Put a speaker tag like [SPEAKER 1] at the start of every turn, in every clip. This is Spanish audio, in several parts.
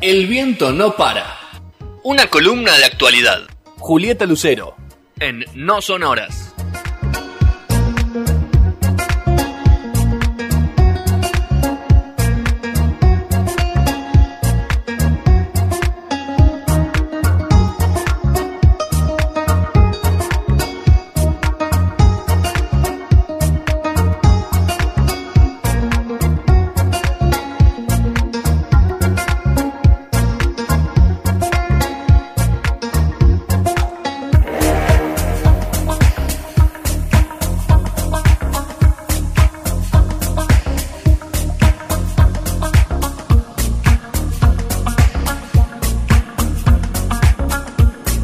[SPEAKER 1] El viento no para. Una columna de actualidad. Julieta Lucero. En No Son Horas.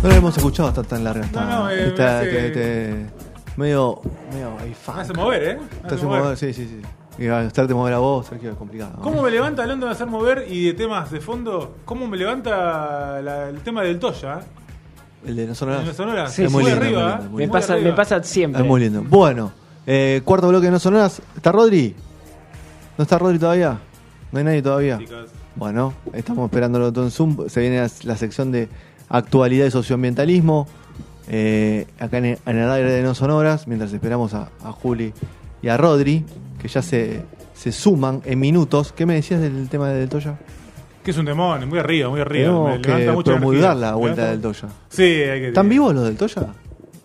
[SPEAKER 2] No lo hemos escuchado estar tan larga. Está,
[SPEAKER 3] No, no, eh,
[SPEAKER 2] está-
[SPEAKER 3] me hace-
[SPEAKER 2] te- te- medio, medio ahí,
[SPEAKER 3] Me hace mover, ¿eh? Me
[SPEAKER 2] Te
[SPEAKER 3] hace
[SPEAKER 2] hace
[SPEAKER 3] mover.
[SPEAKER 2] mover, sí, sí, sí. Y a estarte mover a vos, Sergio, es complicado.
[SPEAKER 3] ¿Cómo me levanta, hablando de hacer mover y de temas de fondo, cómo me levanta la- el tema del Toya? ¿eh?
[SPEAKER 2] El de no sonoras.
[SPEAKER 3] ¿En la sonora?
[SPEAKER 4] Sí,
[SPEAKER 2] es muy lindo,
[SPEAKER 3] arriba,
[SPEAKER 2] muy
[SPEAKER 3] ¿eh?
[SPEAKER 2] lindo, muy
[SPEAKER 4] Me pasa,
[SPEAKER 3] arriba.
[SPEAKER 4] me pasa siempre.
[SPEAKER 2] Es muy lindo. Bueno, eh, cuarto bloque de no sonoras. ¿Está Rodri? ¿No está Rodri todavía? ¿No hay nadie todavía?
[SPEAKER 3] Chicas.
[SPEAKER 2] Bueno, estamos esperándolo todo en Zoom. Se viene la, la sección de actualidad y socioambientalismo. eh, acá en, en el aire de No Sonoras, mientras esperamos a, a Juli y a Rodri, que ya se, se suman en minutos. ¿Qué me decías del tema del Toya?
[SPEAKER 3] Que es un demonio, muy arriba, muy arriba.
[SPEAKER 2] Tenemos
[SPEAKER 3] me
[SPEAKER 2] que promulgar
[SPEAKER 3] energía.
[SPEAKER 2] la vuelta del Toya.
[SPEAKER 3] Sí, hay que.
[SPEAKER 2] ¿Están vivos los del Toya?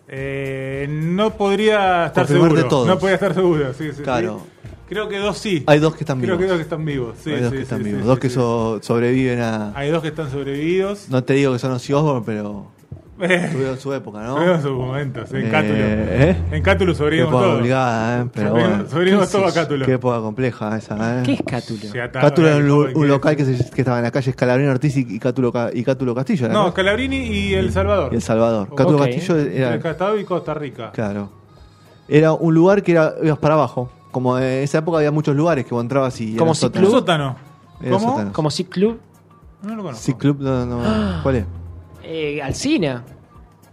[SPEAKER 3] Eh, no podría estar seguro.
[SPEAKER 2] todos.
[SPEAKER 3] No podría estar seguro, sí, sí.
[SPEAKER 2] Claro.
[SPEAKER 3] sí. Creo que dos sí.
[SPEAKER 2] Hay dos que están
[SPEAKER 3] Creo
[SPEAKER 2] vivos.
[SPEAKER 3] que dos que están vivos. Sí,
[SPEAKER 2] Hay dos
[SPEAKER 3] sí,
[SPEAKER 2] que están
[SPEAKER 3] sí,
[SPEAKER 2] vivos.
[SPEAKER 3] sí,
[SPEAKER 2] dos
[SPEAKER 3] sí,
[SPEAKER 2] que
[SPEAKER 3] sí.
[SPEAKER 2] so- sobreviven a.
[SPEAKER 3] Hay dos que están sobrevividos.
[SPEAKER 2] No te digo que son Osbourne, pero
[SPEAKER 3] Eh,
[SPEAKER 2] tuvieron su época, ¿no?
[SPEAKER 3] tuvieron sus momentos. En
[SPEAKER 2] Eh,
[SPEAKER 3] Cátulo.
[SPEAKER 2] ¿eh?
[SPEAKER 3] En Cátulo
[SPEAKER 2] Qué
[SPEAKER 3] sobrevivimos
[SPEAKER 2] época
[SPEAKER 3] todos.
[SPEAKER 2] complicada, ¿eh? Pero
[SPEAKER 3] Sobrevivimos-
[SPEAKER 2] bueno.
[SPEAKER 3] sobrevivimos
[SPEAKER 4] ¿Qué
[SPEAKER 3] todos a? Cátulo.
[SPEAKER 2] Qué época compleja esa, ¿eh?
[SPEAKER 4] ¿Qué es Cátulo?
[SPEAKER 2] Cátulo era un, local que, se- que estaba en la calle Escalabrino Ortiz y, y Cátulo, y Cátulo Castillo, ¿era,
[SPEAKER 3] No,
[SPEAKER 2] no?
[SPEAKER 3] Calabrini y El Salvador.
[SPEAKER 2] Y El Salvador. Cátulo Castillo
[SPEAKER 3] Entre
[SPEAKER 2] era.
[SPEAKER 3] Castado y Costa Rica.
[SPEAKER 2] Claro. Era un lugar que era, ibas para abajo. Como en esa época había muchos lugares que vos entrabas y.
[SPEAKER 4] Como si.
[SPEAKER 3] El sótano.
[SPEAKER 4] Como Sick Club,
[SPEAKER 3] No lo conozco.
[SPEAKER 2] Sí, Club, no, no. ¿Cuál es?
[SPEAKER 4] eh, Alcina,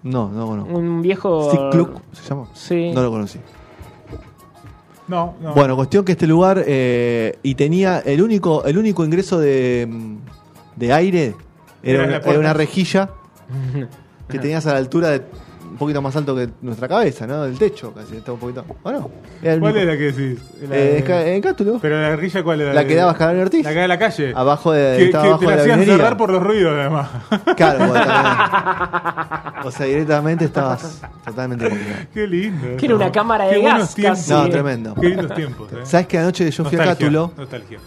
[SPEAKER 2] No, no conozco.
[SPEAKER 4] un viejo.
[SPEAKER 2] Sí, Club se llama.
[SPEAKER 4] Sí.
[SPEAKER 2] No lo conocí.
[SPEAKER 3] No, no.
[SPEAKER 2] Bueno, cuestión que este lugar eh, y tenía el único el único ingreso de, mm, de aire una, era una rejilla que tenías a la altura de un poquito más alto que nuestra cabeza, ¿no? Del techo, casi está un poquito. Bueno, era el
[SPEAKER 3] ¿Cuál es la que decís? La
[SPEAKER 2] Eh,
[SPEAKER 3] de-
[SPEAKER 2] en Cátulo.
[SPEAKER 3] Pero la guerrilla, ¿cuál era?
[SPEAKER 2] La que daba Escalabrini Ortiz.
[SPEAKER 3] La que da la calle.
[SPEAKER 2] Abajo de
[SPEAKER 3] Que,
[SPEAKER 2] estaba
[SPEAKER 3] que
[SPEAKER 2] abajo
[SPEAKER 3] te la
[SPEAKER 2] de la
[SPEAKER 3] hacían
[SPEAKER 2] minería.
[SPEAKER 3] cerrar por los ruidos, además.
[SPEAKER 2] Claro, bueno. O sea, directamente estabas totalmente.
[SPEAKER 3] Qué lindo.
[SPEAKER 4] Que era una cámara de
[SPEAKER 3] Qué
[SPEAKER 4] gas, casi.
[SPEAKER 2] No, tremendo.
[SPEAKER 3] Qué lindos tiempos. eh.
[SPEAKER 2] ¿Sabes que anoche yo fui a
[SPEAKER 3] Nostalgia,
[SPEAKER 2] Cátulo?
[SPEAKER 3] Nostalgia.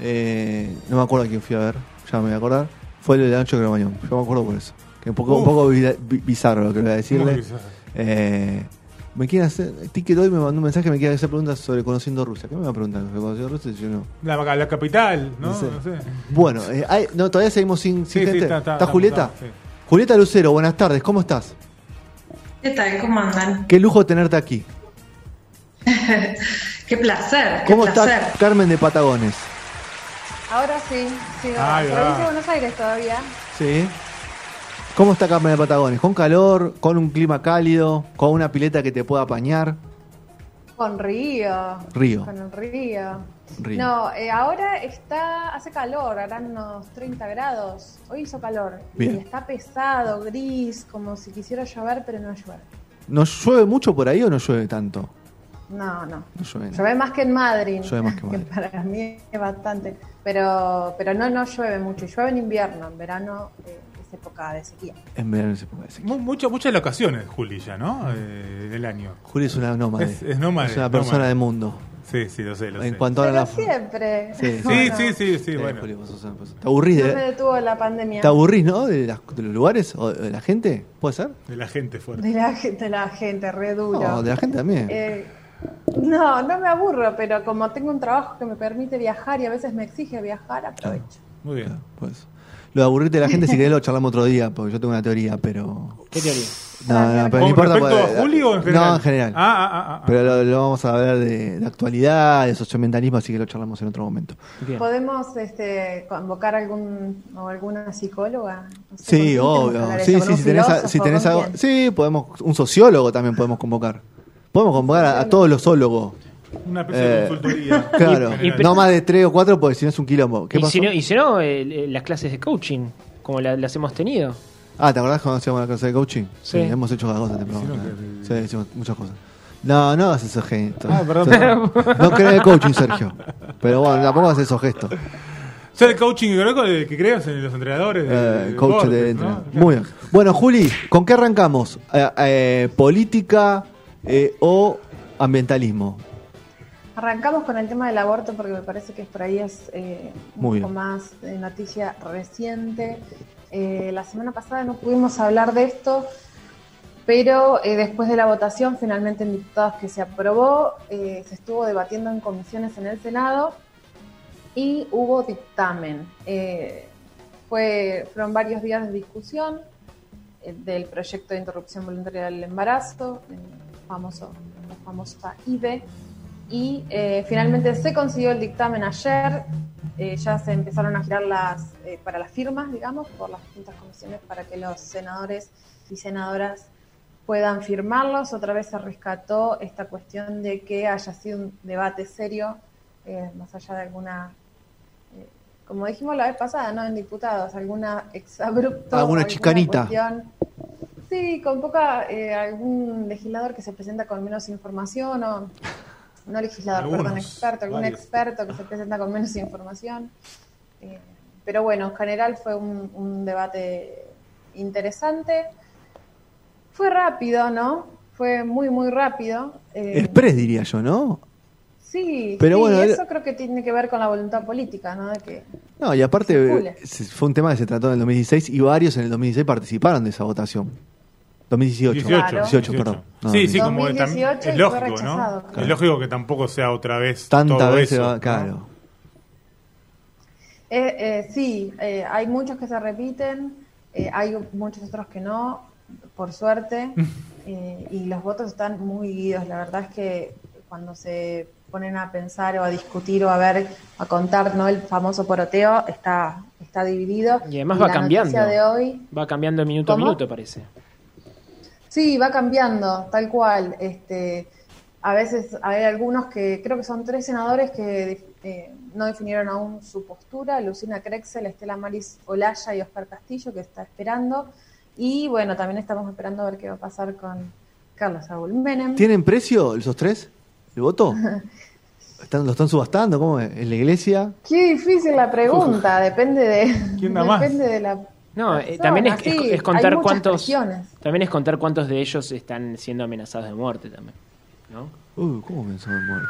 [SPEAKER 2] Eh, no me acuerdo a quién fui a ver, ya me voy a acordar. Fue el de la noche de Cromañón. Yo me acuerdo por eso. Un poco, un poco bi- bi- bizarro lo que voy a decirle. Eh, me quieren hacer. Ticket hoy me mandó un mensaje me quiere hacer preguntas sobre conociendo Rusia. ¿Qué me va a preguntar sobre conociendo Rusia? Si yo no.
[SPEAKER 3] La, la capital, ¿no?
[SPEAKER 2] No sé.
[SPEAKER 3] No sé.
[SPEAKER 2] Bueno, eh, hay- no, todavía seguimos sin, sin
[SPEAKER 3] Sí,
[SPEAKER 2] gente.
[SPEAKER 3] está- está-
[SPEAKER 2] ¿Está
[SPEAKER 3] está-
[SPEAKER 2] Julieta?
[SPEAKER 3] está, sí.
[SPEAKER 2] Julieta Lucero, buenas tardes, ¿cómo estás?
[SPEAKER 5] ¿Qué tal? ¿Cómo andan?
[SPEAKER 2] Qué lujo tenerte aquí.
[SPEAKER 5] Qué placer, qué
[SPEAKER 2] ¿Cómo
[SPEAKER 5] placer.
[SPEAKER 2] está Carmen de Patagones?
[SPEAKER 6] Ahora sí, sí,
[SPEAKER 3] Ahí va.
[SPEAKER 6] provincia de Buenos Aires todavía.
[SPEAKER 2] Sí. ¿Cómo está Carmen de Patagones? ¿Con calor? ¿Con un clima cálido? ¿Con una pileta que te pueda apañar?
[SPEAKER 6] Con río.
[SPEAKER 2] Río.
[SPEAKER 6] Con el río.
[SPEAKER 2] Río.
[SPEAKER 6] No, eh, ahora está, hace calor, harán unos 30 grados. Hoy hizo calor.
[SPEAKER 2] Bien.
[SPEAKER 6] Y está pesado, gris, como si quisiera llover, pero no llueve.
[SPEAKER 2] ¿No llueve mucho por ahí o no llueve tanto?
[SPEAKER 6] No, no.
[SPEAKER 2] No llueve. nada.
[SPEAKER 6] Llueve más que en Madrid.
[SPEAKER 2] Llueve más que en Madrid.
[SPEAKER 6] para mí es bastante. Pero, pero no, no llueve mucho. Llueve en invierno, en verano eh, es época de sequía.
[SPEAKER 2] En verano se puede decir.
[SPEAKER 3] Mu- muchas, muchas locaciones, Juli, ya, ¿no? Eh, del año.
[SPEAKER 2] Juli es una nómade.
[SPEAKER 3] Es- es nómade,
[SPEAKER 2] Es una persona
[SPEAKER 3] nómade.
[SPEAKER 2] del mundo.
[SPEAKER 3] Sí, sí, lo sé, lo
[SPEAKER 2] En
[SPEAKER 3] sé.
[SPEAKER 2] cuanto a la.
[SPEAKER 6] siempre.
[SPEAKER 2] Sí,
[SPEAKER 3] Sí,
[SPEAKER 6] Bueno,
[SPEAKER 3] sí, sí, sí,
[SPEAKER 2] Sí,
[SPEAKER 3] bueno.
[SPEAKER 2] Juli, vos sos una persona- ¿Te aburrís,
[SPEAKER 6] No me
[SPEAKER 2] de,
[SPEAKER 6] detuvo la pandemia.
[SPEAKER 2] ¿Te aburrís, no? De, las- de los lugares o de la gente? ¿Puede ser?
[SPEAKER 3] De la gente fuerte.
[SPEAKER 6] De la, de la gente, re duro.
[SPEAKER 2] No, de la gente también.
[SPEAKER 6] Eh, no, no me aburro, pero como tengo un trabajo que me permite viajar y a veces me exige viajar, aprovecho.
[SPEAKER 3] Muy bien.
[SPEAKER 2] Claro, pues. Lo de aburrirte de la gente, si querés lo charlamos otro día, porque yo tengo una teoría, pero.
[SPEAKER 4] ¿Qué teoría?
[SPEAKER 2] No, no, pero no
[SPEAKER 3] ¿Con
[SPEAKER 2] importa.
[SPEAKER 3] respecto
[SPEAKER 2] porque-
[SPEAKER 3] a Juli o en general?
[SPEAKER 2] No, en general.
[SPEAKER 3] Ah, ah, ah, ah.
[SPEAKER 2] Pero lo, lo vamos a ver de, de actualidad, de socioambientalismo, así que lo charlamos en otro momento.
[SPEAKER 4] Bien.
[SPEAKER 6] ¿Podemos este, convocar algún o alguna psicóloga? No sé,
[SPEAKER 2] Sí,
[SPEAKER 6] ¿con quién tenemos que
[SPEAKER 2] obvio. Sí, sí, si tenés, a- si tenés
[SPEAKER 6] ¿Con
[SPEAKER 2] algo. Sí, podemos. Un sociólogo también podemos convocar. Podemos convocar a, a todos los zoólogos.
[SPEAKER 3] Una especie de
[SPEAKER 2] Eh,
[SPEAKER 3] consultoría.
[SPEAKER 2] Claro.
[SPEAKER 4] Y- y-
[SPEAKER 2] no más de tres o cuatro, porque si no es un quilombo. ¿Qué
[SPEAKER 4] Y
[SPEAKER 2] pasó?
[SPEAKER 4] si no, y si no, eh, las clases de coaching, como la- las hemos tenido.
[SPEAKER 2] Ah, ¿te acordás cuando hacíamos la clase de coaching?
[SPEAKER 4] Sí.
[SPEAKER 2] hemos hecho cada cosa en este
[SPEAKER 3] Sí,
[SPEAKER 2] hicimos muchas cosas. No, no hagas esos gestos.
[SPEAKER 3] Ah, perdón,
[SPEAKER 2] Sí. No crees en el coaching, Sergio. Pero bueno, tampoco haces esos gestos.
[SPEAKER 3] Ser el coaching que que creas en los entrenadores. de-
[SPEAKER 2] Eh,
[SPEAKER 3] de
[SPEAKER 2] coach de
[SPEAKER 3] ¿no?
[SPEAKER 2] entrenador.
[SPEAKER 3] Claro.
[SPEAKER 2] Muy bien. Bueno, Juli, ¿con qué arrancamos? Eh, eh, ¿Política eh, o ambientalismo?
[SPEAKER 6] Arrancamos con el tema del aborto porque me parece que por ahí es eh, un
[SPEAKER 2] Muy
[SPEAKER 6] poco
[SPEAKER 2] bien.
[SPEAKER 6] más de noticia reciente. Eh, la semana pasada no pudimos hablar de esto, pero eh, después de la votación, finalmente en diputados que se aprobó, eh, se estuvo debatiendo en comisiones en el Senado y hubo dictamen. Eh, fue, fueron varios días de discusión eh, del proyecto de interrupción voluntaria del embarazo, el famoso, la famosa IVE, y eh, finalmente se consiguió el dictamen ayer. Eh, ya se empezaron a girar las eh, para las firmas, digamos, por las distintas comisiones para que los senadores y senadoras puedan firmarlos. Otra vez se rescató esta cuestión de que haya sido un debate serio, eh, más allá de alguna, como dijimos la vez pasada, ¿no? En diputados, alguna exabrupto.
[SPEAKER 2] Alguna chicanita.
[SPEAKER 6] Sí, con poca, eh, algún legislador que se presenta con menos información o no legislador,
[SPEAKER 3] Algunos,
[SPEAKER 6] perdón, experto, algún
[SPEAKER 3] varios.
[SPEAKER 6] experto que se presenta con menos información. Eh, pero bueno, en general fue un, un debate interesante. Fue rápido, ¿no? Fue muy, muy rápido. Eh,
[SPEAKER 2] Express diría yo, ¿no?
[SPEAKER 6] sí,
[SPEAKER 2] Pero
[SPEAKER 6] sí,
[SPEAKER 2] bueno,
[SPEAKER 6] eso creo que tiene que ver con la voluntad política, ¿no? De que
[SPEAKER 2] No, y aparte eh, fue un tema que se trató en el 2016 y varios en el 2016 participaron de esa votación. 2018.
[SPEAKER 3] 18,
[SPEAKER 6] Claro.
[SPEAKER 2] 18, perdón. No,
[SPEAKER 3] sí, sí, como que
[SPEAKER 6] 2018
[SPEAKER 3] tam-
[SPEAKER 6] y fue
[SPEAKER 3] es lógico. ¿no?
[SPEAKER 6] Claro.
[SPEAKER 3] Es lógico que tampoco sea otra vez
[SPEAKER 2] Tanta
[SPEAKER 3] todo
[SPEAKER 2] vez
[SPEAKER 3] eso,
[SPEAKER 2] va,
[SPEAKER 3] ¿no?
[SPEAKER 2] claro.
[SPEAKER 6] Eh, eh, sí, eh, hay muchos que se repiten, eh, hay muchos otros que no, por suerte, eh, y los votos están muy guidos. La verdad es que cuando se ponen a pensar o a discutir o a ver, a contar, ¿no? El famoso poroteo está, está dividido.
[SPEAKER 4] Y además va
[SPEAKER 6] la
[SPEAKER 4] cambiando.
[SPEAKER 6] noticia de hoy
[SPEAKER 4] Va cambiando de minuto
[SPEAKER 6] ¿Cómo?
[SPEAKER 4] a minuto, parece.
[SPEAKER 6] Sí, va cambiando, tal cual. Este, a veces hay algunos que, creo que son tres senadores que eh, no definieron aún su postura, Lucina Crexel, Estela Maris Olaya y Oscar Castillo, que está esperando. Y bueno, también estamos esperando a ver qué va a pasar con Carlos Saúl Menem.
[SPEAKER 2] ¿Tienen precio esos tres? ¿El voto? ¿Están, ¿Lo están subastando? ¿Cómo es? ¿En la iglesia?
[SPEAKER 6] Qué difícil la pregunta, depende de,
[SPEAKER 3] ¿Quién da más?
[SPEAKER 6] depende de la
[SPEAKER 4] No, eh, también es, es-
[SPEAKER 6] sí,
[SPEAKER 4] es contar cuántos.
[SPEAKER 6] presiones.
[SPEAKER 4] También es contar cuántos de ellos están siendo amenazados de muerte también. ¿no?
[SPEAKER 2] Uy, ¿cómo pensó en muerte?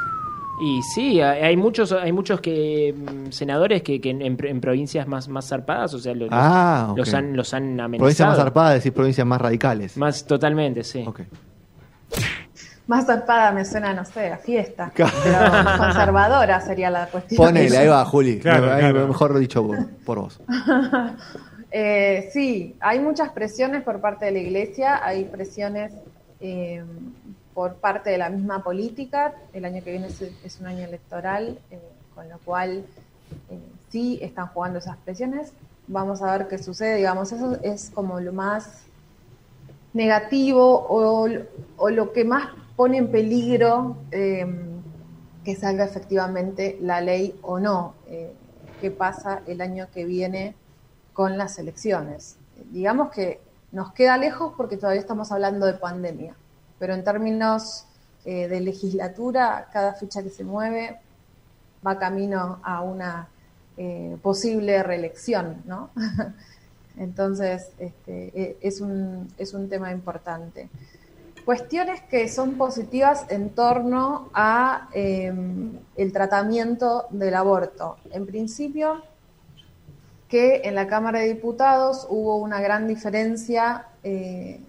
[SPEAKER 4] Y sí, hay muchos, hay muchos que mm, senadores que, que en, en pro- en provincias más, más zarpadas, o sea, lo- los,
[SPEAKER 2] Ah, ok.
[SPEAKER 4] los han, los han amenazado.
[SPEAKER 2] Provincias más zarpadas, decir provincias más radicales.
[SPEAKER 4] Más totalmente, sí.
[SPEAKER 2] Ok.
[SPEAKER 6] Más zarpada me suena, no sé, a fiesta.
[SPEAKER 2] Claro.
[SPEAKER 6] Pero conservadora sería la cuestión.
[SPEAKER 2] Ponele, ahí va, Juli.
[SPEAKER 3] Claro, claro.
[SPEAKER 2] Mejor dicho por, por vos.
[SPEAKER 6] Eh, sí, hay muchas presiones por parte de la iglesia, hay presiones eh, por parte de la misma política. El año que viene es, un año electoral, eh, con lo cual eh, sí están jugando esas presiones. Vamos a ver qué sucede, digamos, eso es como lo más negativo o, lo que más pone en peligro eh, que salga efectivamente la ley o no. ¿Qué pasa el año que viene con las elecciones? Digamos que nos queda lejos porque todavía estamos hablando de pandemia, pero en términos eh, de legislatura, cada ficha que se mueve va camino a una eh, posible reelección, ¿no? Entonces, este, eh, es, un, es un tema importante. Cuestiones que son positivas en torno a eh, el tratamiento del aborto. En principio, que en la Cámara de Diputados hubo una gran diferencia, eh,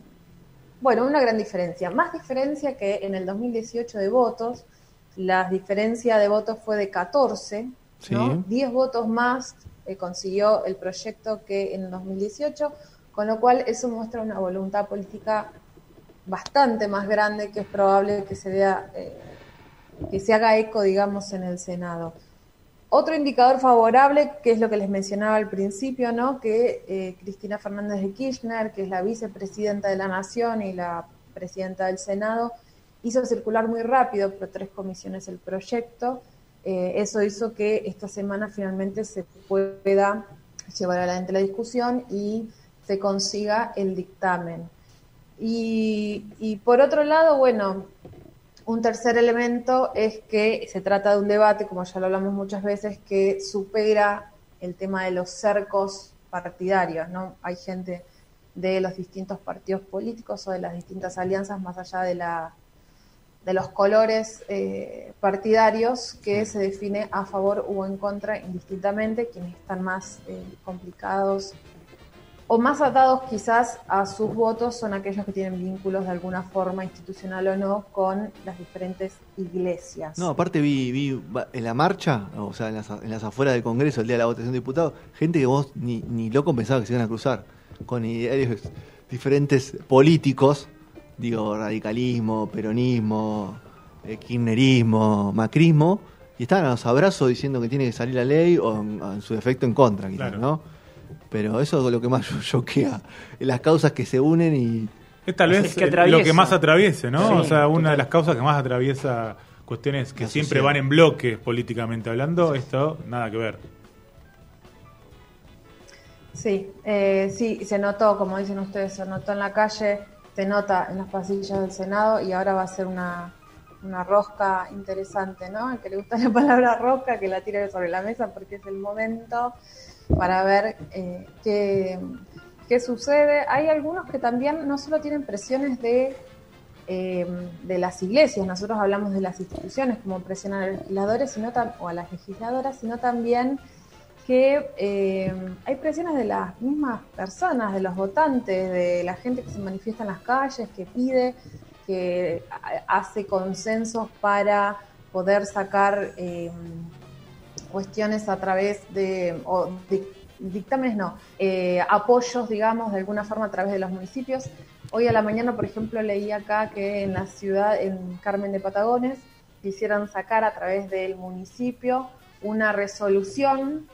[SPEAKER 6] bueno, una gran diferencia, más diferencia que en el 2018 de votos, la diferencia de votos fue de 14,
[SPEAKER 2] Sí.
[SPEAKER 6] ¿no? 10 votos más eh, consiguió el proyecto que en el 2018, con lo cual eso muestra una voluntad política bastante más grande que es probable que se vea, eh, que se haga eco, digamos, en el Senado. Otro indicador favorable, que es lo que les mencionaba al principio, ¿no? que eh, Cristina Fernández de Kirchner, que es la vicepresidenta de la Nación y la presidenta del Senado, hizo circular muy rápido por tres comisiones el proyecto. Eh, eso hizo que esta semana finalmente se pueda llevar adelante la discusión y se consiga el dictamen. Y, y por otro lado, bueno, un tercer elemento es que se trata de un debate, como ya lo hablamos muchas veces, que supera el tema de los cercos partidarios, ¿no? Hay gente de los distintos partidos políticos o de las distintas alianzas más allá de la de los colores eh, partidarios que se define a favor o en contra indistintamente, quienes están más eh, complicados o más atados quizás a sus votos son aquellos que tienen vínculos de alguna forma, institucional o no, con las diferentes iglesias.
[SPEAKER 2] No, aparte vi, vi en la marcha, o sea, en las, en las afueras del Congreso, el día de la votación de diputados, gente que vos ni, ni loco pensaba que se iban a cruzar, con idearios diferentes políticos, digo, radicalismo, peronismo, eh, kirchnerismo, macrismo, y estaban a los abrazos diciendo que tiene que salir la ley o en, su defecto en contra, quizás, ¿no? Pero eso es lo que más choquea, las causas que se unen y...
[SPEAKER 3] Es tal vez lo que más atraviese, ¿no? o sea, una de las causas que más atraviesa cuestiones que siempre van en bloque políticamente hablando, esto nada que ver.
[SPEAKER 6] Sí, eh, sí, se notó, como dicen ustedes, se notó en la calle, se nota en las pasillas del Senado y ahora va a ser una, una rosca interesante, ¿no? El que le gusta la palabra rosca, que la tire sobre la mesa porque es el momento para ver eh, qué, sucede. Hay algunos que también no solo tienen presiones de, eh, de las iglesias, nosotros hablamos de las instituciones como presión a los legisladores sino o a las legisladoras, sino también que eh, hay presiones de las mismas personas, de los votantes, de la gente que se manifiesta en las calles, que pide, que hace consensos para poder sacar cuestiones a través de, o dictámenes no, eh, apoyos, digamos, de alguna forma a través de los municipios. Hoy a la mañana, por ejemplo, leí acá que en la ciudad, en Carmen de Patagones, quisieran sacar a través del municipio una resolución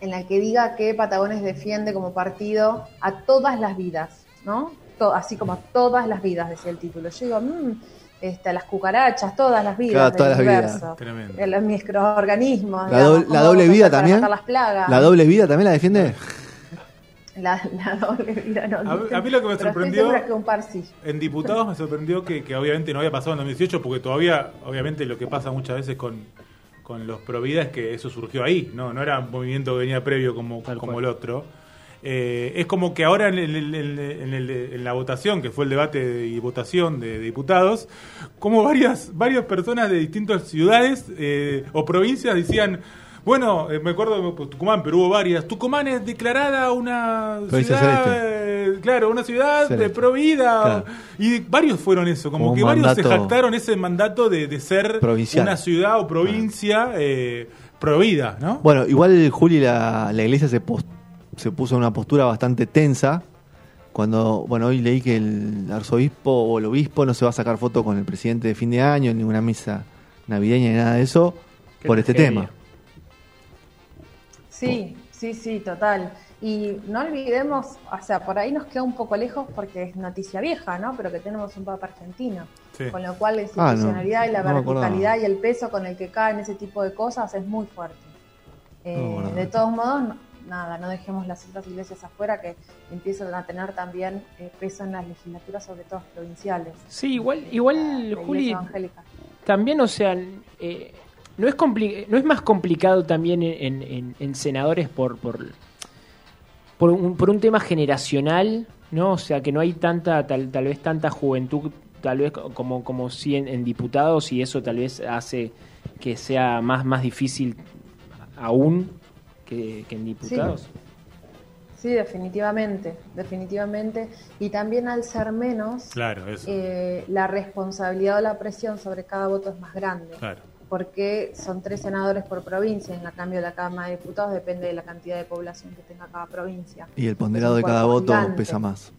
[SPEAKER 6] en la que diga que Patagones defiende como partido a todas las vidas, ¿no? así como a todas las vidas, decía el título. Yo digo, mmm, este, las cucarachas, todas las vidas
[SPEAKER 2] del universo,
[SPEAKER 6] los microorganismos.
[SPEAKER 2] La, doble vida también. La doble vida también la defiende.
[SPEAKER 6] La, doble vida no.
[SPEAKER 3] A, mí lo que me sorprendió en diputados me sorprendió que, obviamente no había pasado en 2018 porque todavía obviamente lo que pasa muchas veces con, con los Provida es que eso surgió ahí, no no era un movimiento que venía previo como, como el otro. Eh, es como que ahora en, la votación, que fue el debate y votación de, diputados, como varias, varias personas de distintas ciudades eh, o provincias decían, bueno, eh, me acuerdo de Tucumán, pero hubo varias. Tucumán es declarada una ciudad, claro, una ciudad de provida. Y varios fueron eso, como, que varios se jactaron ese mandato de, ser una ciudad o provincia provida, ¿no?
[SPEAKER 2] Bueno, igual Juli, la, la iglesia se postó se puso en una postura bastante tensa cuando, bueno, hoy leí que el arzobispo o el obispo no se va a sacar foto con el presidente de fin de año, ni una misa navideña ni nada de eso, por este tema.
[SPEAKER 6] Sí, sí, sí, total. Y no olvidemos, o sea, por ahí nos queda un poco lejos porque es noticia vieja, ¿no? Pero que tenemos un Papa argentino. Con lo cual la ah, institucionalidad y la verticalidad y el peso con el que caen ese tipo de cosas es muy fuerte. Eh, de todos modos, nada, no dejemos las otras iglesias afuera que empiezan a tener también eh, peso en las legislaturas, sobre todo provinciales.
[SPEAKER 4] Sí, igual, igual Juli, también, o sea, eh, no, es no es más complicado también en, senadores por, por, por, un, por un tema generacional, ¿no? O sea, que no hay tanta, tal, tal vez tanta juventud, tal vez como, como si en, diputados y eso tal vez hace que sea más, más difícil aún que, en diputados.
[SPEAKER 6] Sí. definitivamente, definitivamente. Y también al ser menos,
[SPEAKER 3] claro,
[SPEAKER 6] eh, la responsabilidad o la presión sobre cada voto es más grande.
[SPEAKER 3] Claro.
[SPEAKER 6] Porque son tres senadores por provincia, en la cambio la Cámara de Diputados depende de la cantidad de población que tenga cada provincia.
[SPEAKER 2] Y el ponderado de cada voto pesa más.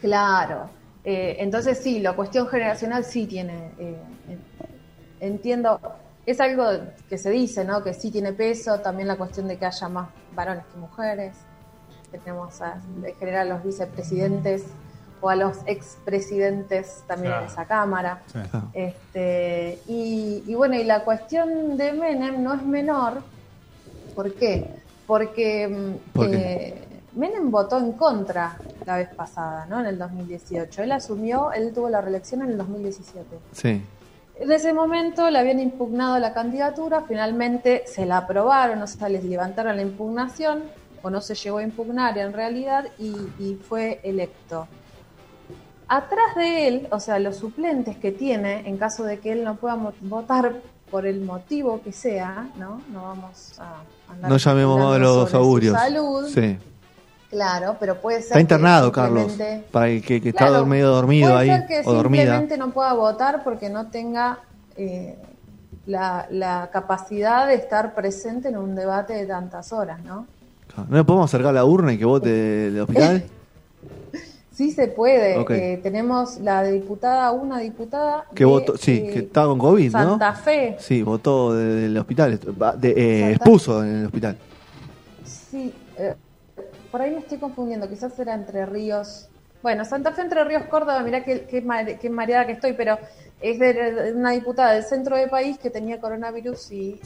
[SPEAKER 6] Claro, Eh, entonces sí, la cuestión generacional sí tiene, eh, entiendo, es algo que se dice, ¿no? Que sí tiene peso, también la cuestión de que haya más varones que mujeres. Tenemos a, en general a los vicepresidentes o a los expresidentes también en esa Cámara. Este, y, bueno, y la cuestión de Menem no es menor. ¿Por qué? Porque mm, eh, Menem votó en contra la vez pasada, ¿no? En el 2018. Él asumió, él tuvo la reelección en el 2017.
[SPEAKER 2] Sí.
[SPEAKER 6] En ese momento le habían impugnado la candidatura, finalmente se la aprobaron, o sea, les levantaron la impugnación, o no se llegó a impugnar en realidad, y, fue electo. Atrás de él, o sea, los suplentes que tiene, en caso de que él no pueda votar por el motivo que sea, ¿no? No vamos a
[SPEAKER 2] andar No llamemos a los augurios.
[SPEAKER 6] Salud. Sí. Claro, pero puede ser.
[SPEAKER 2] Está internado, Carlos. Para el que, está medio dormido
[SPEAKER 6] puede
[SPEAKER 2] ahí.
[SPEAKER 6] Ser que simplemente no pueda votar porque no tenga eh, la, capacidad de estar presente en un debate de tantas horas, ¿no?
[SPEAKER 2] ¿No le podemos acercar la urna y que vote del hospital?
[SPEAKER 6] sí se puede. Eh, tenemos la diputada, una diputada.
[SPEAKER 2] Que votó, sí, que estaba con COVID,
[SPEAKER 6] ¿no? Santa Fe.
[SPEAKER 2] Sí, votó del hospital, de, eh, expuso en el hospital.
[SPEAKER 6] Sí, por ahí me estoy confundiendo, quizás era Entre Ríos. Bueno, Santa Fe, Entre Ríos, Córdoba, mirá qué, qué, mareada que estoy, pero es de, una diputada del centro del país que tenía coronavirus y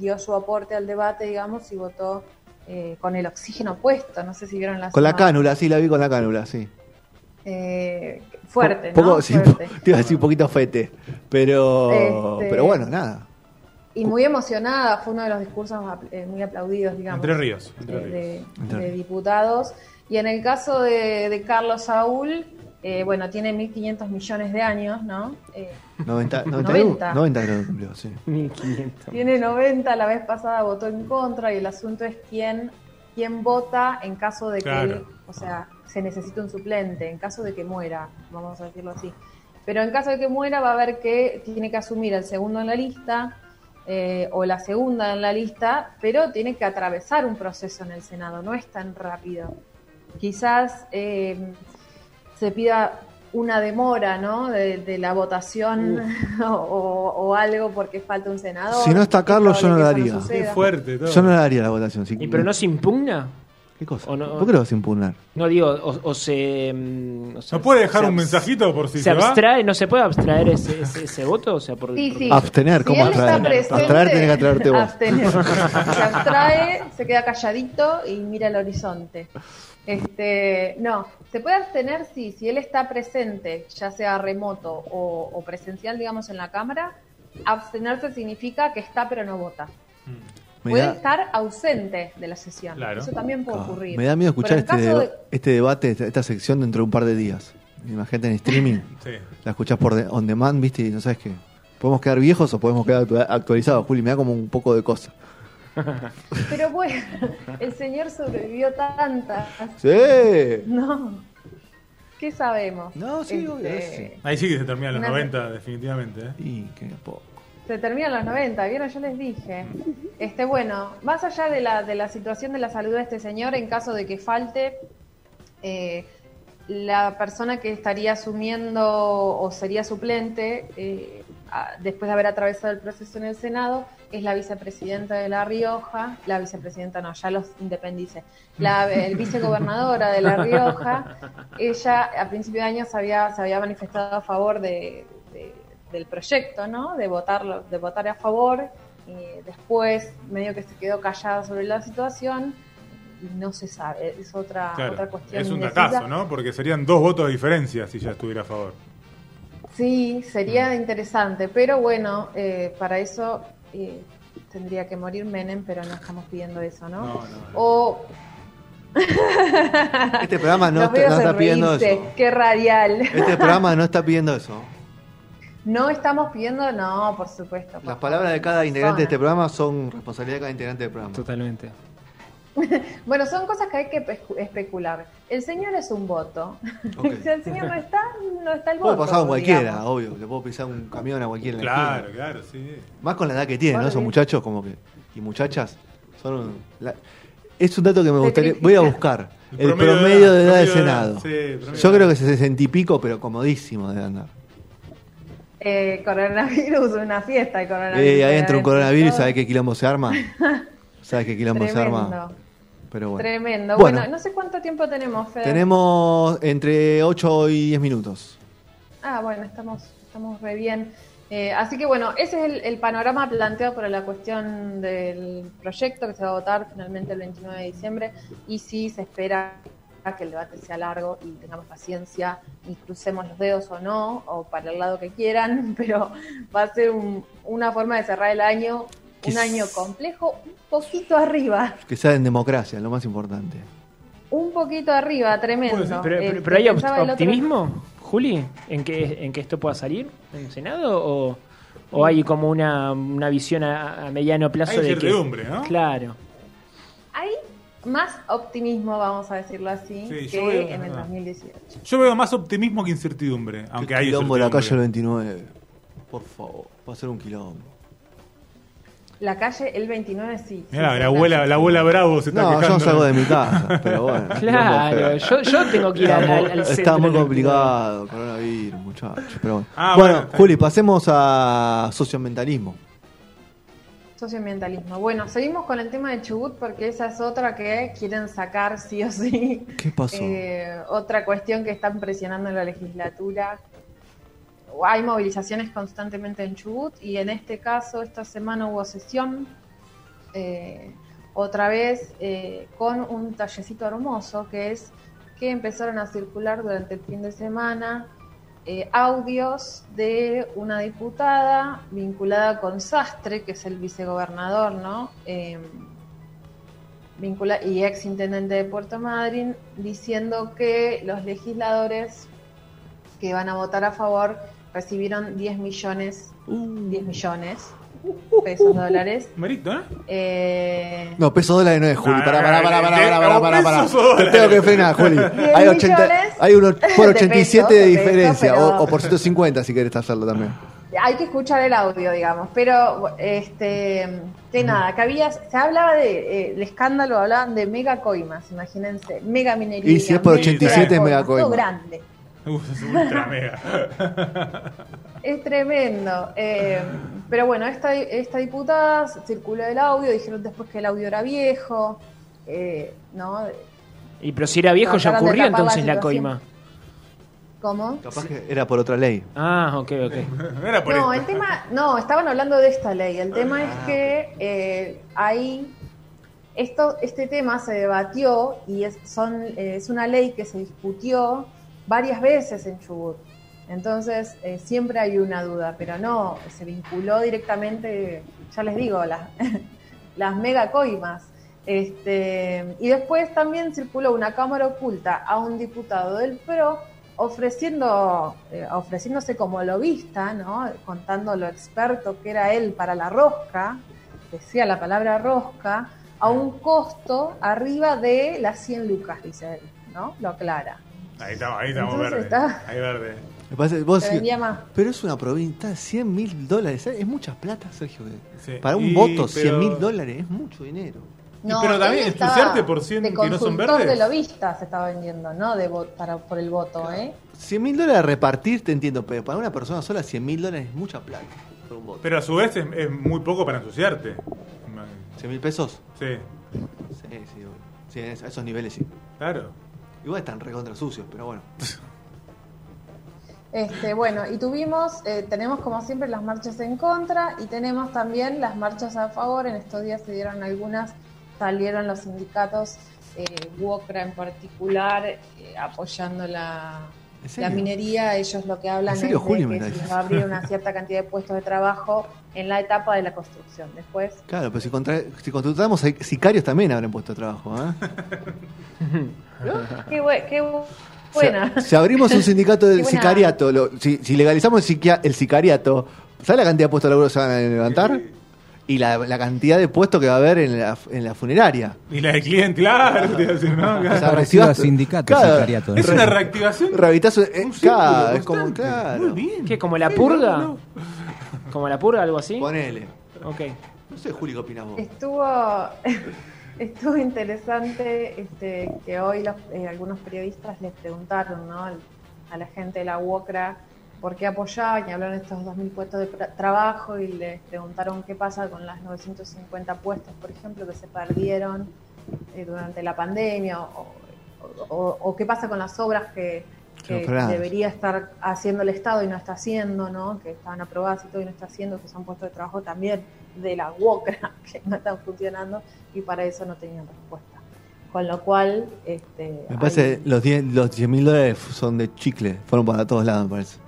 [SPEAKER 6] dio su aporte al debate, digamos, y votó eh, con el oxígeno puesto. No sé si vieron la.
[SPEAKER 2] Con la cánula, sí, la vi con la cánula, sí.
[SPEAKER 6] Eh, fuerte, ¿no?
[SPEAKER 2] Sí, te iba a decir un poquito fete, pero, este, pero bueno, nada.
[SPEAKER 6] Y muy emocionada, fue uno de los discursos eh, muy aplaudidos, digamos.
[SPEAKER 3] Entre Ríos.
[SPEAKER 6] De, diputados. Y en el caso de, Carlos Saúl, eh, bueno, tiene 1.500 millones de años, ¿no?
[SPEAKER 2] 90, 90, 90. sí.
[SPEAKER 6] 1.500. Tiene 90, la vez pasada votó en contra y el asunto es quién, quién vota en caso de que, o sea, se necesita un suplente, en caso de que muera, vamos a decirlo así. Pero en caso de que muera va a haber que tiene que asumir el segundo en la lista, eh, o la segunda en la lista, pero tiene que atravesar un proceso en el Senado, no es tan rápido. Quizás eh, se pida una demora ¿no? de, la votación o, algo porque falta un senador.
[SPEAKER 2] Si no está Carlos, yo no la haría.
[SPEAKER 3] fuerte
[SPEAKER 2] Yo no la haría la votación.
[SPEAKER 4] ¿Y pero no se impugna?
[SPEAKER 2] ¿Qué cosa? no, ¿Por qué lo vas a impugnar?
[SPEAKER 4] No, digo, o, se, mm,
[SPEAKER 3] ¿No puede dejar un mensajito por si se, se
[SPEAKER 4] abstrae, ¿No se puede abstraer ese, ese, voto? O sea, por,
[SPEAKER 6] sí, sí.
[SPEAKER 2] Abstener, ¿cómo abstraer? abstraer tiene que atraerte vos.
[SPEAKER 6] Abstener. se abstrae, se queda calladito y mira el horizonte. Este, no, se puede abstener sí, si él está presente, ya sea remoto o, o presencial, digamos, en la Cámara. Abstenerse significa que está pero no vota. Mm puede estar ausente de la sesión. Eso también puede ocurrir.
[SPEAKER 2] Me da miedo escuchar este, este debate, esta, sección dentro de un par de días. Imagínate en streaming, la escuchás por on demand, viste, y no sabes qué. ¿Podemos quedar viejos o podemos quedar actualizados? Juli, me da como un poco de cosa.
[SPEAKER 6] Pero bueno, el señor sobrevivió tantas.
[SPEAKER 2] Sí.
[SPEAKER 6] No. ¿Qué sabemos?
[SPEAKER 2] No, sí, este,
[SPEAKER 3] Ahí sí que se terminan los 90, definitivamente. ¿eh?
[SPEAKER 2] Y qué poco.
[SPEAKER 6] Se terminan los 90, ¿vieron? Yo les dije. Este, bueno, más allá de la, de la situación de la salud de este señor, en caso de que falte, eh, la persona que estaría asumiendo o sería suplente, eh, después de haber atravesado el proceso en el Senado, es la vicepresidenta de La Rioja, la vicepresidenta no, ya los independice, la el vicegobernadora de La Rioja, ella a principio de año había, se había manifestado a favor de del proyecto, ¿no? De votarlo, de votar a favor. Y después, medio que se quedó callada sobre la situación y no se sabe. Es otra, otra cuestión.
[SPEAKER 3] Es un datazo, ¿no? Porque serían dos votos de diferencia si ya estuviera a favor.
[SPEAKER 6] Sí, sería mm. interesante, pero bueno, eh, para eso eh, tendría que morir Menem, pero no estamos pidiendo eso, ¿no? no, O
[SPEAKER 2] este programa no, está pidiendo eso.
[SPEAKER 6] Qué radial.
[SPEAKER 2] Este programa no está pidiendo eso.
[SPEAKER 6] No estamos pidiendo, no, por supuesto.
[SPEAKER 2] Las palabras de cada integrante de este programa son responsabilidad de cada integrante del programa.
[SPEAKER 4] Totalmente.
[SPEAKER 6] bueno, son cosas que hay que especular. El señor es un voto. si el señor no está, no está el voto.
[SPEAKER 2] Puede pasar con cualquiera, obvio. Le puedo pisar un camión a cualquiera.
[SPEAKER 3] Claro, claro, sí.
[SPEAKER 2] Más con la edad que tienen, ¿no? Esos muchachos como que y muchachas son... Es un dato que me gustaría. Voy a buscar. El promedio, de edad, del Senado. Yo creo que es 60 y pico, pero comodísimo de andar.
[SPEAKER 6] Eh, coronavirus, una fiesta de coronavirus.
[SPEAKER 2] Eh, ahí entra un coronavirus, ¿sabes qué quilombo se arma? ¿Sabes qué quilombo se arma?
[SPEAKER 6] Pero bueno. Tremendo. Bueno, no sé cuánto tiempo tenemos, Fede.
[SPEAKER 2] Tenemos entre 8 y 10 minutos.
[SPEAKER 6] Ah, bueno, estamos, estamos re bien. Eh, así que bueno, ese es el, panorama planteado por la cuestión del proyecto que se va a votar finalmente el 29 de diciembre y si se espera que el debate sea largo y tengamos paciencia y crucemos los dedos o no, o para el lado que quieran, pero va a ser una forma de cerrar el año, un año complejo, un poquito arriba.
[SPEAKER 2] Que sea en democracia, lo más importante.
[SPEAKER 6] Un poquito arriba, tremendo.
[SPEAKER 4] Pero, pero, hay optimismo. Juli, en que, en que esto pueda salir en el Senado o, hay como una, una visión a, mediano plazo
[SPEAKER 3] hay
[SPEAKER 4] de
[SPEAKER 3] certidumbre, ¿no?
[SPEAKER 4] Claro.
[SPEAKER 6] Hay más optimismo, vamos a decirlo así, que en el 2018.
[SPEAKER 3] Yo veo más optimismo que incertidumbre, aunque hay
[SPEAKER 2] quilombo la calle 29. Por favor, va a ser un quilombo.
[SPEAKER 6] La calle el 29 sí.
[SPEAKER 3] Mira, la, abuela, la abuela Bravo se está no, quejando.
[SPEAKER 2] yo salgo de mi casa, pero bueno.
[SPEAKER 4] Claro, yo, yo tengo que ir al, al
[SPEAKER 2] Está muy complicado, coronavirus, muchachos. Pero bueno, ah, bueno, Juli, pasemos a socioambientalismo.
[SPEAKER 6] Socioambientalismo. Bueno, seguimos con el tema de Chubut porque esa es otra que quieren sacar sí o sí.
[SPEAKER 2] ¿Qué pasó?
[SPEAKER 6] Eh, otra cuestión que están presionando en la legislatura hay movilizaciones constantemente en Chubut y en este caso esta semana hubo sesión eh, otra vez eh, con un tallecito hermoso que es que empezaron a circular durante el fin de semana eh, audios de una diputada vinculada con Sastre, que es el vicegobernador, ¿no? vincula y ex intendente de Puerto Madryn, diciendo que los legisladores que van a votar a favor recibieron 10 millones, 10 uh. millones pesos dólares.
[SPEAKER 3] Merito, ¿eh?
[SPEAKER 2] ¿eh? No, pesos dólares no es, Juli. Pará, pará, pará, pará, pará, pará, pará. Te tengo que frenar, Juli. Hay, 80, hay uno por 87 de, diferencia, o, por 150 si querés hacerlo también.
[SPEAKER 6] Hay que escuchar el audio, digamos, pero este que nada, que había, se hablaba de, eh, el escándalo, hablaban de mega coimas, imagínense, mega minería.
[SPEAKER 2] Y si es por 87 es mega coimas.
[SPEAKER 6] grande
[SPEAKER 3] es ultra mega.
[SPEAKER 6] es tremendo. Eh, pero bueno, esta, esta diputada circuló el audio, dijeron después que el audio era viejo. Eh, ¿no?
[SPEAKER 4] Y pero si era viejo ya ocurrió entonces la, coima.
[SPEAKER 6] ¿Cómo?
[SPEAKER 2] Capaz que era por otra ley.
[SPEAKER 4] Ah, ok, ok.
[SPEAKER 6] no, el tema, no, estaban hablando de esta ley. El tema es ah, que eh, ahí esto, este tema se debatió y es, son, es una ley que se discutió varias veces en Chubut. Entonces, eh, siempre hay una duda, pero no, se vinculó directamente, ya les digo, las, las mega coimas. Este, y después también circuló una cámara oculta a un diputado del PRO ofreciendo, eh, ofreciéndose como lobista, ¿no? contando lo experto que era él para la rosca, decía la palabra rosca, a un costo arriba de las 100 lucas, dice él, ¿no? Lo aclara.
[SPEAKER 3] Ahí estamos, ahí estamos verde. Ahí verde.
[SPEAKER 2] pero es una provincia, 100 mil dólares. Es mucha plata, Sergio. Para un voto, 100 mil dólares es mucho dinero.
[SPEAKER 3] pero también ensuciarte por 100 que no son verdes.
[SPEAKER 6] de lobista se estaba vendiendo, ¿no? De para, por el voto, ¿eh?
[SPEAKER 2] 100 mil dólares a repartir, te entiendo, pero para una persona sola 100 mil dólares es mucha plata por un voto.
[SPEAKER 3] Pero a su vez es, muy poco para ensuciarte.
[SPEAKER 2] ¿100 mil pesos?
[SPEAKER 3] Sí.
[SPEAKER 2] Sí, sí, sí, a esos niveles sí.
[SPEAKER 3] Claro.
[SPEAKER 2] Igual están recontra sucios, pero bueno.
[SPEAKER 6] Este, bueno, y tuvimos, eh, tenemos como siempre las marchas en contra y tenemos también las marchas a favor. En estos días se dieron algunas, salieron los sindicatos, eh, en particular, eh, apoyando la, la minería. Ellos lo que hablan es de que se les va a abrir una cierta cantidad de puestos de trabajo en la etapa de la construcción. Después.
[SPEAKER 2] Claro, pero si, contra, si contratamos sicarios también habrán puesto de trabajo. ¿eh?
[SPEAKER 6] qué, buena.
[SPEAKER 2] si abrimos un sindicato de sicariato, si, legalizamos el, sicariato, ¿sabes la cantidad de puestos de laburo se van a levantar? Y la, la, cantidad de puestos que va a haber en la, en la funeraria.
[SPEAKER 3] Y la de cliente, claro.
[SPEAKER 4] ¿no? sindicato, sicariato.
[SPEAKER 3] Es una reactivación.
[SPEAKER 2] Eh, claro, es como, claro.
[SPEAKER 4] Muy bien. ¿Qué, como la purga? ¿Como la purga, algo así?
[SPEAKER 2] Ponele.
[SPEAKER 4] Ok.
[SPEAKER 2] No sé, Juli, ¿qué opinas vos?
[SPEAKER 6] Estuvo... estuvo interesante este, que hoy eh, algunos periodistas les preguntaron ¿no? a la gente de la UOCRA por qué apoyaban y hablaron de estos 2.000 puestos de trabajo y les preguntaron qué pasa con las 950 puestos, por ejemplo, que se perdieron eh, durante la pandemia o, qué pasa con las obras que, debería estar haciendo el Estado y no está haciendo, ¿no? que estaban aprobadas y todo y no está haciendo, que son puestos de trabajo también de la UOCRA que no están funcionando y para eso no tenían respuesta. Con lo cual... Este,
[SPEAKER 2] me parece los 10 los mil dólares son de chicle, fueron para todos lados, me parece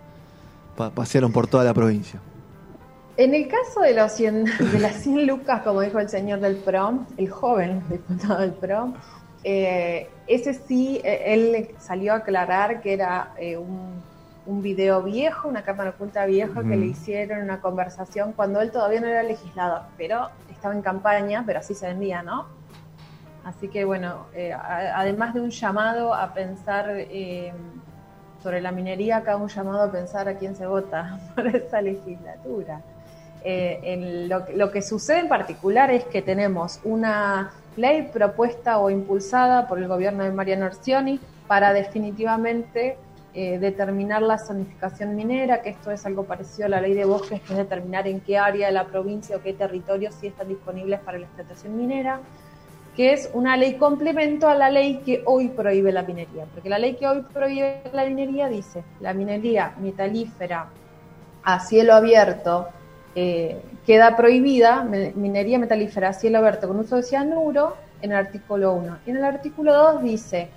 [SPEAKER 2] pasearon por toda la provincia.
[SPEAKER 6] En el caso de, los de las 100 lucas, como dijo el señor del PROM, el joven diputado del PROM, eh, ese sí, eh, él salió a aclarar que era eh, un, un, video viejo, una cámara oculta vieja que le hicieron una conversación cuando él todavía no era legislador, pero estaba en campaña, pero así se vendía, ¿no? Así que bueno, además de un llamado a pensar sobre la minería, acá un llamado a pensar a quién se vota por esta legislatura. Eh, lo, que sucede en particular es que tenemos una ley propuesta o impulsada por el gobierno de Mariano Orsioni para definitivamente eh, determinar la zonificación minera, que esto es algo parecido a la ley de bosques, que es determinar en qué área de la provincia o qué territorio sí están disponibles para la explotación minera que es una ley complemento a la ley que hoy prohíbe la minería, porque la ley que hoy prohíbe la minería dice, la minería metalífera a cielo abierto eh, queda prohibida, minería metalífera a cielo abierto con uso de cianuro, en el artículo 1. Y en el artículo 2 dice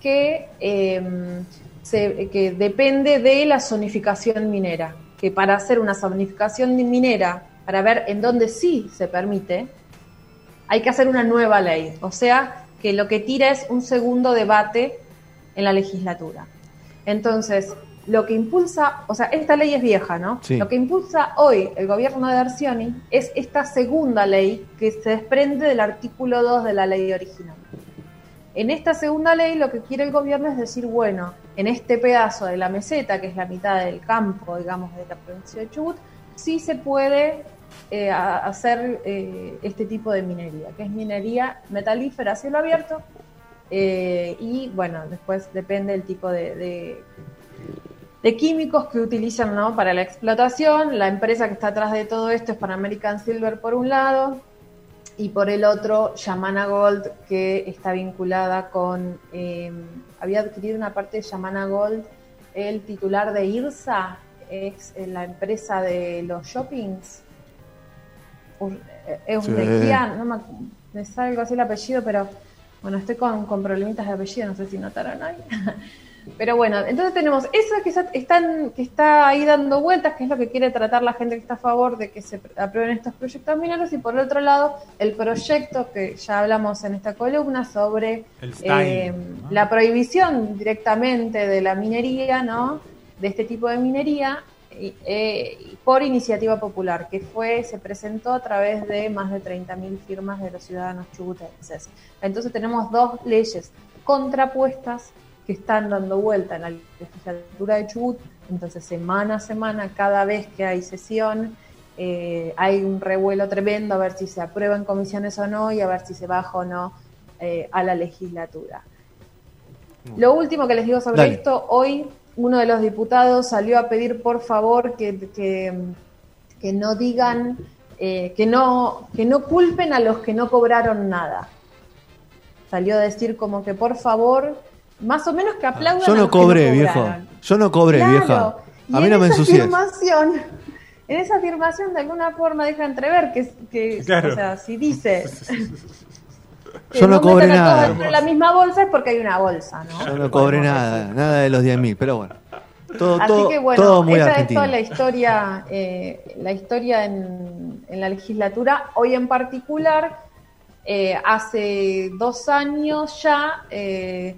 [SPEAKER 6] que, em, que depende de la zonificación minera, que para hacer una zonificación minera, para ver en dónde sí se permite, hay que hacer una nueva ley. O sea, que lo que tira es un segundo debate en la legislatura. Entonces, lo que impulsa, o sea, esta ley es vieja, ¿no? Lo que impulsa hoy el gobierno de Arcioni es esta segunda ley que se desprende del artículo 2 de la ley original. En esta segunda ley lo que quiere el gobierno es decir, bueno, en este pedazo de la meseta, que es la mitad del campo, digamos, de la provincia de Chubut, sí se puede eh, a hacer eh, este tipo de minería, que es minería metalífera a cielo abierto. Eh, y bueno, después depende del tipo de, químicos que utilizan ¿no? para la explotación. La empresa que está atrás de todo esto es Pan American Silver por un lado y por el otro Yamana Gold que está vinculada con, había adquirido una parte de Yamana Gold el titular de IRSA, es la empresa de los shoppings, Eusdequian, no me, me sale algo así el apellido, pero bueno, estoy con, con problemitas de apellido, no sé si notaron ahí. Pero bueno, entonces tenemos eso que, están, que está ahí dando vueltas, que es lo que quiere tratar la gente que está a favor de que se aprueben estos proyectos mineros, y por otro lado, el proyecto que ya hablamos en esta columna sobre eh, la prohibición directamente de la minería, ¿no? De este tipo de minería, eh, por iniciativa popular, que fue, se presentó a través de más de 30.000 firmas de los ciudadanos chubutenses. Entonces tenemos dos leyes contrapuestas que están dando vuelta en la legislatura de Chubut, entonces semana a semana, cada vez que hay sesión, eh, hay un revuelo tremendo a ver si se aprueba en comisiones o no y a ver si se baja o no eh, a la legislatura. Lo último que les digo sobre esto, hoy uno de los diputados salió a pedir por favor que, que, no digan, eh, que, no, que no culpen a los que no cobraron nada. Salió a decir como que por favor, más o menos que aplaudan.
[SPEAKER 2] Yo no cobré, viejo. Yo no cobré, vieja. A mí no me ensucié.
[SPEAKER 6] En esa afirmación de alguna forma deja entrever que, que o sea, si dice
[SPEAKER 2] Yo no, cobré nada.
[SPEAKER 6] En la misma bolsa es porque hay una bolsa, ¿no?
[SPEAKER 2] Yo no cobré nada, nada de los 10.000, pero bueno. Todo,
[SPEAKER 6] Así
[SPEAKER 2] todo,
[SPEAKER 6] que bueno,
[SPEAKER 2] todo muy
[SPEAKER 6] esa es toda la historia, eh, la historia en, en, la legislatura. Hoy en particular, eh, hace dos años ya, eh,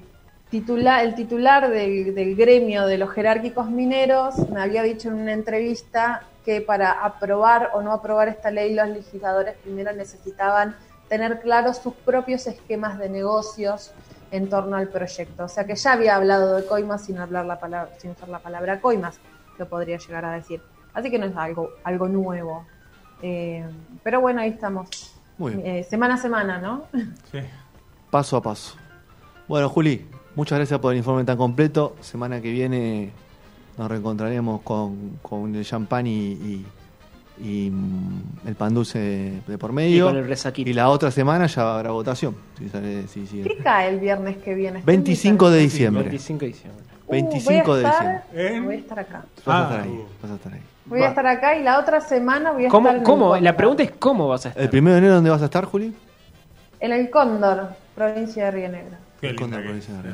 [SPEAKER 6] el titular del, del gremio de los jerárquicos mineros me había dicho en una entrevista que para aprobar o no aprobar esta ley los legisladores primero necesitaban tener claros sus propios esquemas de negocios en torno al proyecto. O sea que ya había hablado de coimas sin hablar la palabra, sin usar la palabra coimas, lo podría llegar a decir. Así que no es algo, algo nuevo. Eh, pero bueno, ahí estamos Muy bien. Eh, semana a semana, ¿no?
[SPEAKER 2] Sí. Paso a paso. Bueno, Juli, muchas gracias por el informe tan completo. Semana que viene nos reencontraremos con, con el champán y, y, mm, el pan dulce de, por medio.
[SPEAKER 4] Y con el
[SPEAKER 2] Y la otra semana ya habrá votación. Si
[SPEAKER 6] ¿Qué cae el viernes que viene?
[SPEAKER 2] 25 de diciembre.
[SPEAKER 4] 25 de diciembre.
[SPEAKER 2] 25
[SPEAKER 6] uh,
[SPEAKER 2] de diciembre.
[SPEAKER 6] Voy a estar acá.
[SPEAKER 2] Vas a estar ahí. Ah. Vas a estar ahí.
[SPEAKER 6] Voy a estar acá y la otra semana voy a
[SPEAKER 4] ¿Cómo,
[SPEAKER 6] estar.
[SPEAKER 4] ¿Cómo? La pregunta es: ¿cómo vas a estar?
[SPEAKER 2] ¿El primero de enero dónde vas a estar, Juli?
[SPEAKER 6] En el Cóndor, provincia de Río Negro.
[SPEAKER 2] El Cóndor, provincia de Río